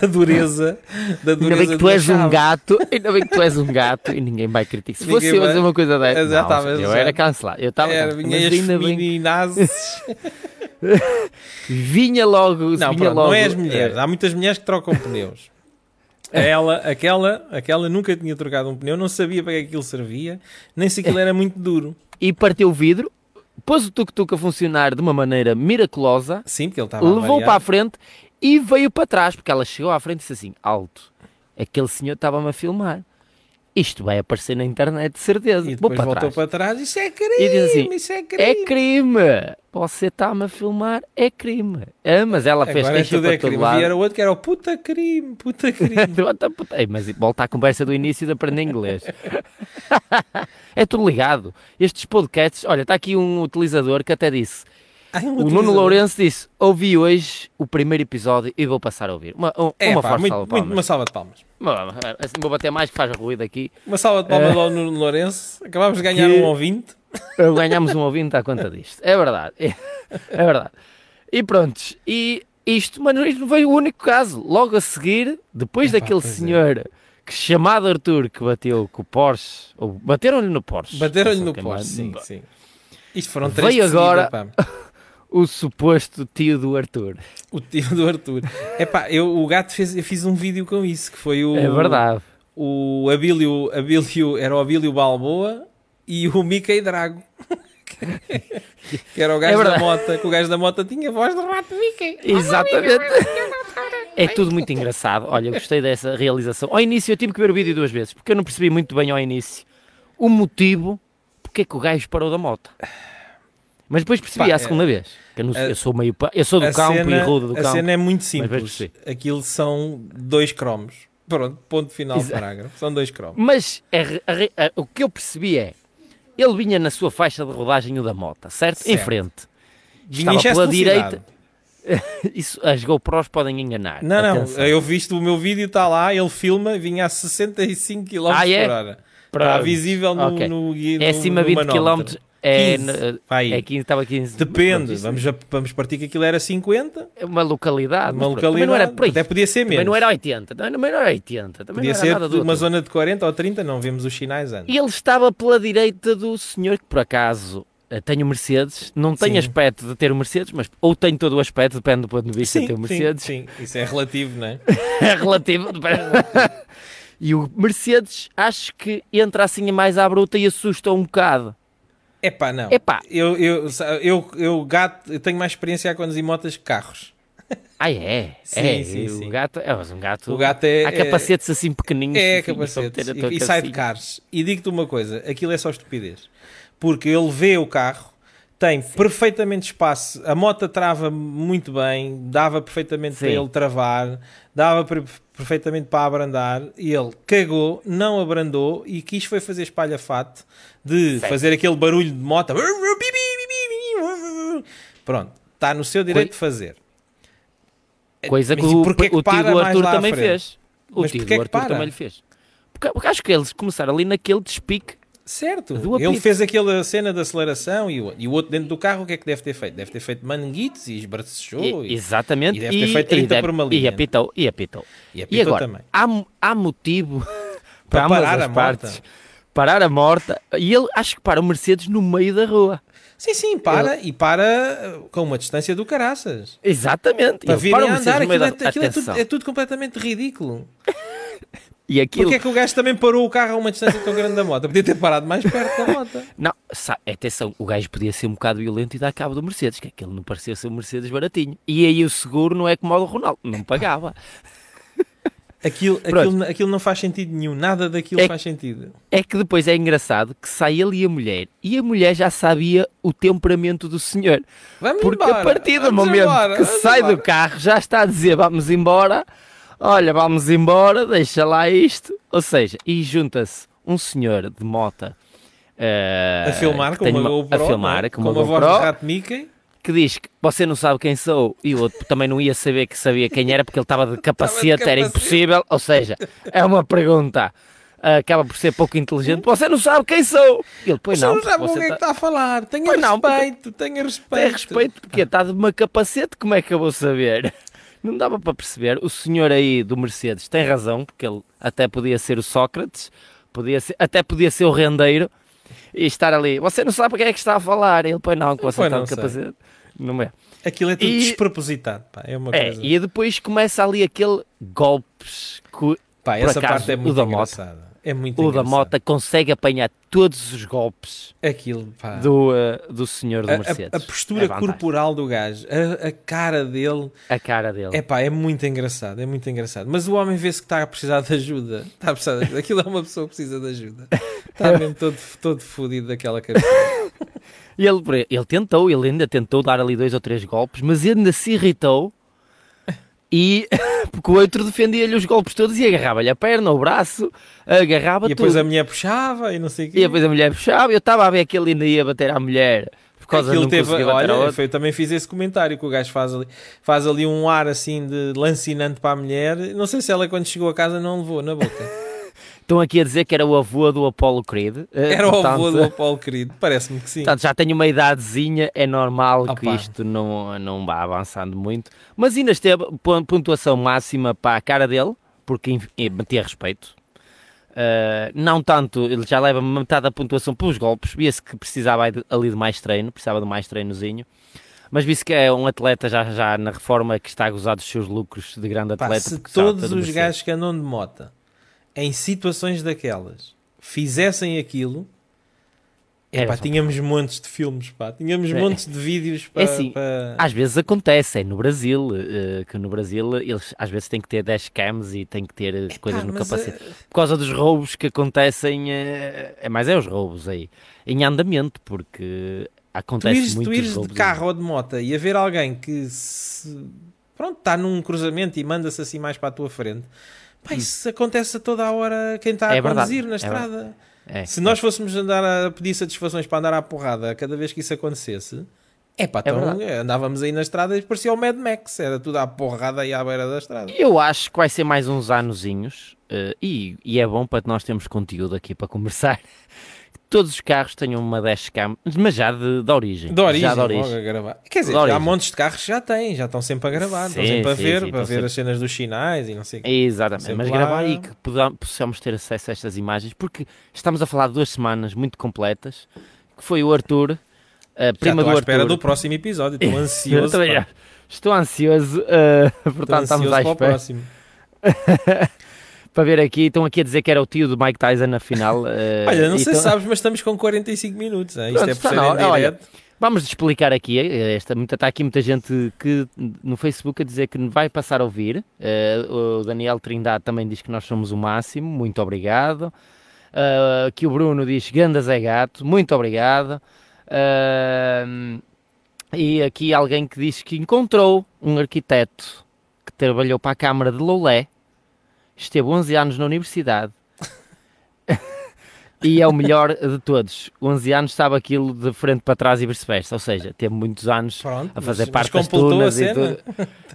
da dureza da Ainda dureza bem que tu és um chave. gato, ainda bem que tu és um gato e ninguém vai criticar. Se Ninguém fosse eu vai- dizer uma coisa dessa, Já não, estavas, eu já. era cancelado. Eu estava Era, vinha ainda bem, vinha logo, Não, vinha pronto, logo. não é as mulheres. eh, Há muitas mulheres que trocam pneus. Ela, aquela, aquela nunca tinha trocado um pneu, não sabia para que aquilo servia, nem se aquilo era muito duro. e partiu o vidro, pôs o tuk-tuk a funcionar de uma maneira miraculosa, Sim, porque ele estava levou para a frente e veio para trás, porque ela chegou à frente e disse assim: alto, aquele senhor estava-me a filmar. Isto vai aparecer na internet, de certeza. E depois para voltou trás. para trás. Isso é crime, E diz assim, isso é crime. É crime! Você está-me a filmar, é crime. Ah, mas ela fez Agora é queixa tudo para é todo crime. lado. E era outro que era o puta crime, puta crime. Mas volta à conversa do início de aprender inglês. é tudo ligado. Estes podcasts, olha, está aqui um utilizador que até disse. Ai, O Nuno. Lourenço disse: Ouvi hoje o primeiro episódio e vou passar a ouvir. Uma, um- É, uma pá, forte muito, salva de muito- palmas. uma salva de palmas. Assim vou bater mais que faz ruído aqui. Uma salva de É. palmas ao Nuno Lourenço. Acabámos de ganhar Que- um ouvinte. Ganhámos um ouvinte à conta disto. É verdade. É, é verdade. E prontos. E isto, mas isto não foi o único caso. Logo a seguir, depois Epá, daquele é. senhor que chamado Arthur que bateu com o Porsche, ou bateram-lhe no Porsche. Bateram-lhe no quem poste. Sim, sim. Isto foram três Veio seguida, agora- pá. O suposto tio do Arthur. O tio do Arthur. Epá, eu, o gato fez, eu fiz um vídeo com isso, que foi o... É verdade. O Abílio, Abílio, era o Abílio Balboa e o Mickey Drago. que era o gajo É da mota, que o gajo da mota tinha voz de rato Mickey. Exatamente. É tudo muito engraçado. Olha, eu gostei dessa realização. Ao início eu tive que ver o vídeo duas vezes, porque eu não percebi muito bem ao início o motivo porque é que o gajo parou da moto. Mas depois percebi Pá, à é- segunda vez. Que eu, não- a- eu sou meio eu sou do A campo cena- e rudo do a campo. cena é muito simples. Aquilo são dois cromos. Pronto, ponto final do parágrafo. São dois cromos. Mas a a a- o que eu percebi é ele vinha na sua faixa de rodagem o da moto, certo? Em Certo. frente. Vinha em Estava pela direita. Isso, as GoPros podem enganar. Não, não, Atenção. eu visto o meu vídeo, está lá, ele filma, vinha a 65 km Ah, é? por hora. Está visível no, Ok. no, no, É acima de no 20 manómetro. km. É, 15, na- vai. é 15, estava 15. Depende, vamos, vamos partir que aquilo era 50, É uma localidade. uma mas Também não era localidade, por aí. até podia ser Também menos. não era 80. Também não era 80. Também Podia não ser uma outro. zona de 40 ou 30, não vemos os sinais antes. E ele estava pela direita do senhor que, por acaso, eh, tem o Mercedes. Não tem Sim. aspecto de ter o Mercedes, mas ou tem todo o aspecto, depende do ponto de vista de ter o sim, Mercedes. sim, isso é relativo, não é? É relativo. e o Mercedes, acho que entra assim mais à bruta e assusta um bocado. Epá, não. Epá. Eu, eu, eu, eu, gato, eu tenho mais experiência a conduzir motas que carros. Ah, é? Sim, é, sim, sim. O gato, é, um gato, O gato é- Há é- capacetes assim. É, fofinhos para capacete. meter a tua E, e sai de carros. E digo-te uma coisa: aquilo é só estupidez. Porque ele vê o carro, tem perfeitamente espaço, a moto trava muito bem, dava perfeitamente Sim. para ele travar, dava per- perfeitamente para abrandar. E ele cagou, não abrandou e quis foi fazer espalhafato de Certo. fazer aquele barulho de moto. Pronto, está no seu direito de fazer. Coisa que Mas o, porquê é que o tio do Arthur também fez. O Mas tio do que Arthur para? também lhe fez. Porque, porque acho que eles começaram ali naquele despique. Certo, ele fez aquela cena de aceleração e o, e o outro dentro do carro o que é que deve ter feito? Deve ter feito manguitos e esbratejou E- e, exatamente. e deve ter feito 30 deve- por uma E linha. apitou. E apitou. e E apitou agora, também. há, há motivo Para ambas parar a partes morta. parar a morta. E ele acho que para o Mercedes no meio da rua. Sim, sim, para e para uh, com uma distância do caraças. Exatamente. Para Ele para o a andar, aquilo, é, aquilo é, tudo, é tudo completamente ridículo. E aquilo... Porquê é que o gajo também parou o carro a uma distância tão grande da moto? Podia ter parado mais perto da moto. Não, atenção, o gajo podia ser um bocado violento e dar cabo do Mercedes, que aquele não parecia ser um Mercedes baratinho. E aí o seguro não é como o do Ronaldo, não pagava. Aquilo, aquilo, aquilo não faz sentido nenhum, nada daquilo É- faz sentido. É que depois é engraçado que sai ele e a mulher, e a mulher já sabia o temperamento do senhor. Vamos Porque embora, a partir do momento embora, que sai embora. do carro já está a dizer vamos embora, olha, vamos embora, deixa lá isto. Ou seja, e junta-se um senhor de mota eh, A filmar com tem uma GoPro, a filmar não é? com uma, voz de GoPro, rato Mickey. que diz que você não sabe quem sou e o outro também não ia saber que sabia quem era porque ele estava de capacete, era impossível. Ou seja, é uma pergunta. ah, Acaba por ser pouco inteligente. Você não sabe quem sou. Ele, pois Você não. não sabe com você o que é que tá- está a falar. Tenha Pois não, porque- respeito, tenha respeito. Tem respeito porque está de uma capacete, como é que eu vou saber? Não dava para perceber. O senhor aí do Mercedes tem razão, porque ele até podia ser o Sócrates, podia ser, até podia ser o rendeiro e estar ali. Você não sabe quem é que está a falar. Ele, pois não, que você Pois está não de sei. capacete. Não é? Aquilo é tudo E- despropositado. Pá. É uma É, coisa. e depois começa ali aquele golpes que Pá, essa acaso, parte é muito da moto. É muito o da. Mota consegue apanhar todos os golpes Aquilo, pá. do, ah, do senhor do A- a, Mercedes. a postura É corporal do gajo, a, a cara dele, A cara dele. é pá, é muito engraçado, é muito engraçado. Mas o homem vê-se que está a precisar de ajuda. Está a precisar de ajuda. Aquilo é uma pessoa que precisa de ajuda. Está mesmo todo, todo fodido daquela cabeça. E Ele, ele tentou, ele ainda tentou dar ali dois ou três golpes, mas ainda se irritou e porque o outro defendia-lhe os golpes todos e agarrava-lhe a perna, o braço, agarrava E depois tudo. a mulher puxava e não sei o quê. E depois a mulher puxava, eu estava a ver que ele ainda ia bater à mulher causa Aquilo não teve, olha, foi- eu também fiz esse comentário que o gajo faz ali, faz ali um ar assim de lancinante para a mulher. Não sei se ela quando chegou a casa não levou na boca. Estão aqui a dizer que era o avô do Apollo Creed. eh, Era o portanto- avô do Apolo querido, parece-me que sim. Portanto, já tenho uma idadezinha, é normal que Opa. isto não, não vá avançando muito. Mas ainda esteve pon- pontuação máxima para a cara dele, porque eh, metia respeito. Uh, não tanto, ele já leva metade da pontuação pelos golpes, via-se que precisava ali de mais treino, precisava de mais treinozinho. Mas visto que é um atleta já, já na reforma que está a gozar dos seus lucros de grande Pá, atleta. se porque sabe todos os gajos que andam de moto em situações daquelas fizessem aquilo, epá, tínhamos montes de filmes, pá. tínhamos É. montes de vídeos para. É assim, para- Às vezes acontece, é no Brasil, eh, que no Brasil eles às vezes têm que ter dashcams e têm que ter coisas no capacete. eh, Por causa dos roubos que acontecem, eh, é mais é os roubos aí, em andamento, porque acontece muito tu ires de carro ou de moto e haver alguém que se, pronto, está num cruzamento e manda-se assim mais para a tua frente, pá, isso acontece a toda a hora quem está É a verdade, conduzir na é estrada. É, Se nós fôssemos andar a pedir satisfações para andar à porrada cada vez que isso acontecesse, É pá, É então verdade. andávamos aí na estrada e parecia o Mad Max, era tudo à porrada aí à beira da estrada. Eu acho que vai ser mais uns anozinhos eh, e, e é bom para nós termos conteúdo aqui para conversar. Que Todos os carros tenham uma dashcam, mas já de, de origem. De origem, já de origem. a gravar. Quer dizer, já há montes de carros que já têm, já estão sempre a gravar, estão Sim, sempre a sim, ver, sim, para estão ver sempre- as cenas dos sinais e não sei o quê. Exatamente, Sempre mas lá. gravar e que possamos ter acesso a estas imagens, porque estamos a falar de duas semanas muito completas, que foi o Arthur, a Já prima estou do à espera Arthur. do próximo episódio, estou ansioso. já Estou ansioso, Estou portanto estamos ansioso à para o espera próximo. para ver aqui. Estão aqui a dizer que era o tio do Mike Tyson na final. eh, Olha, não sei se sabes, mas estamos com 45 minutos. Isto Pronto, é por está ser hora. Olha. Vamos explicar aqui, eh, esta, muita- está aqui muita gente que no Facebook a dizer que vai passar a ouvir. Eh, o Daniel Trindade também diz que nós somos o máximo, muito obrigado. Eh, aqui o Bruno diz Gandas é gato, muito obrigado. Eh, e aqui alguém que diz que encontrou um arquiteto que trabalhou para a Câmara de Loulé, esteve 11 anos na universidade e é o melhor de todos. 11 anos sabe aquilo de frente para trás e vice-versa, ou seja, teve muitos anos Pronto, a fazer mas- parte mas das e tudo.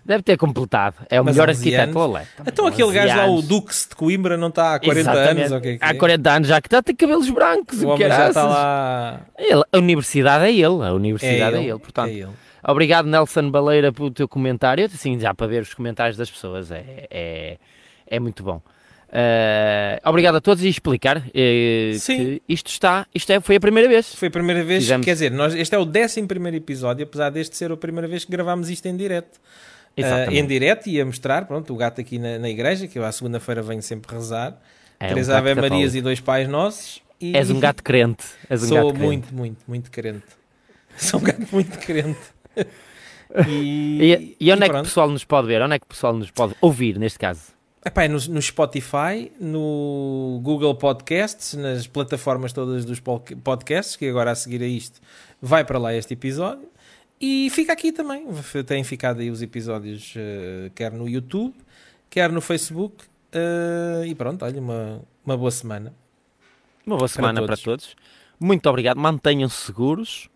Deve ter completado. É o Mas melhor 11 arquiteto anos. Lolé. Então aquele gajo lá, o Dux de Coimbra, não está há 40 Exatamente. anos? ou o que é Há é? 40 anos já que está a ter cabelos brancos. O homem já está lá. Ele- a universidade é ele, a universidade é ele, ele, portanto. é ele. Obrigado Nelson Baleira pelo teu comentário, assim já para ver os comentários das pessoas, é, é, é muito bom. Eh, obrigado a todos e explicar eh, Sim. isto está, isto é, foi a primeira vez. Foi a primeira vez, Fizemos- quer dizer, nós, este é o 11 primeiro episódio, apesar deste ser a primeira vez que gravámos isto em direto. Exatamente. em direto e a mostrar, pronto, o gato aqui na, na igreja, que eu à segunda-feira venho sempre rezar. É um Três gato Ave Marias e dois Pais Nossos. E És um gato crente. És um Sou gato crente. muito, muito, muito crente. Sou um gato muito crente. E, E, e onde é que o pessoal nos pode ver? Onde é que o pessoal nos pode ouvir, neste caso? Epá, é no, no Spotify, no Google Podcasts, nas plataformas todas dos podcasts, que agora a seguir a isto vai para lá este episódio. E fica aqui também. Têm ficado aí os episódios, eh, quer no YouTube, quer no Facebook. eh, e pronto, olha, uma, uma boa semana. Uma boa semana para todos. todos. Muito obrigado. Mantenham-se seguros.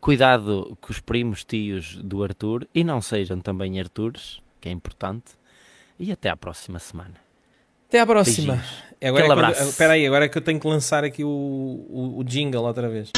Cuidado com os primos, tios do Arthur. E não sejam também Artures, que é importante. E até à próxima semana. Até à próxima. Beijinhos. Agora é Aquele quando- abraço. Espera aí, agora é que eu tenho que lançar aqui o, o, o jingle outra vez.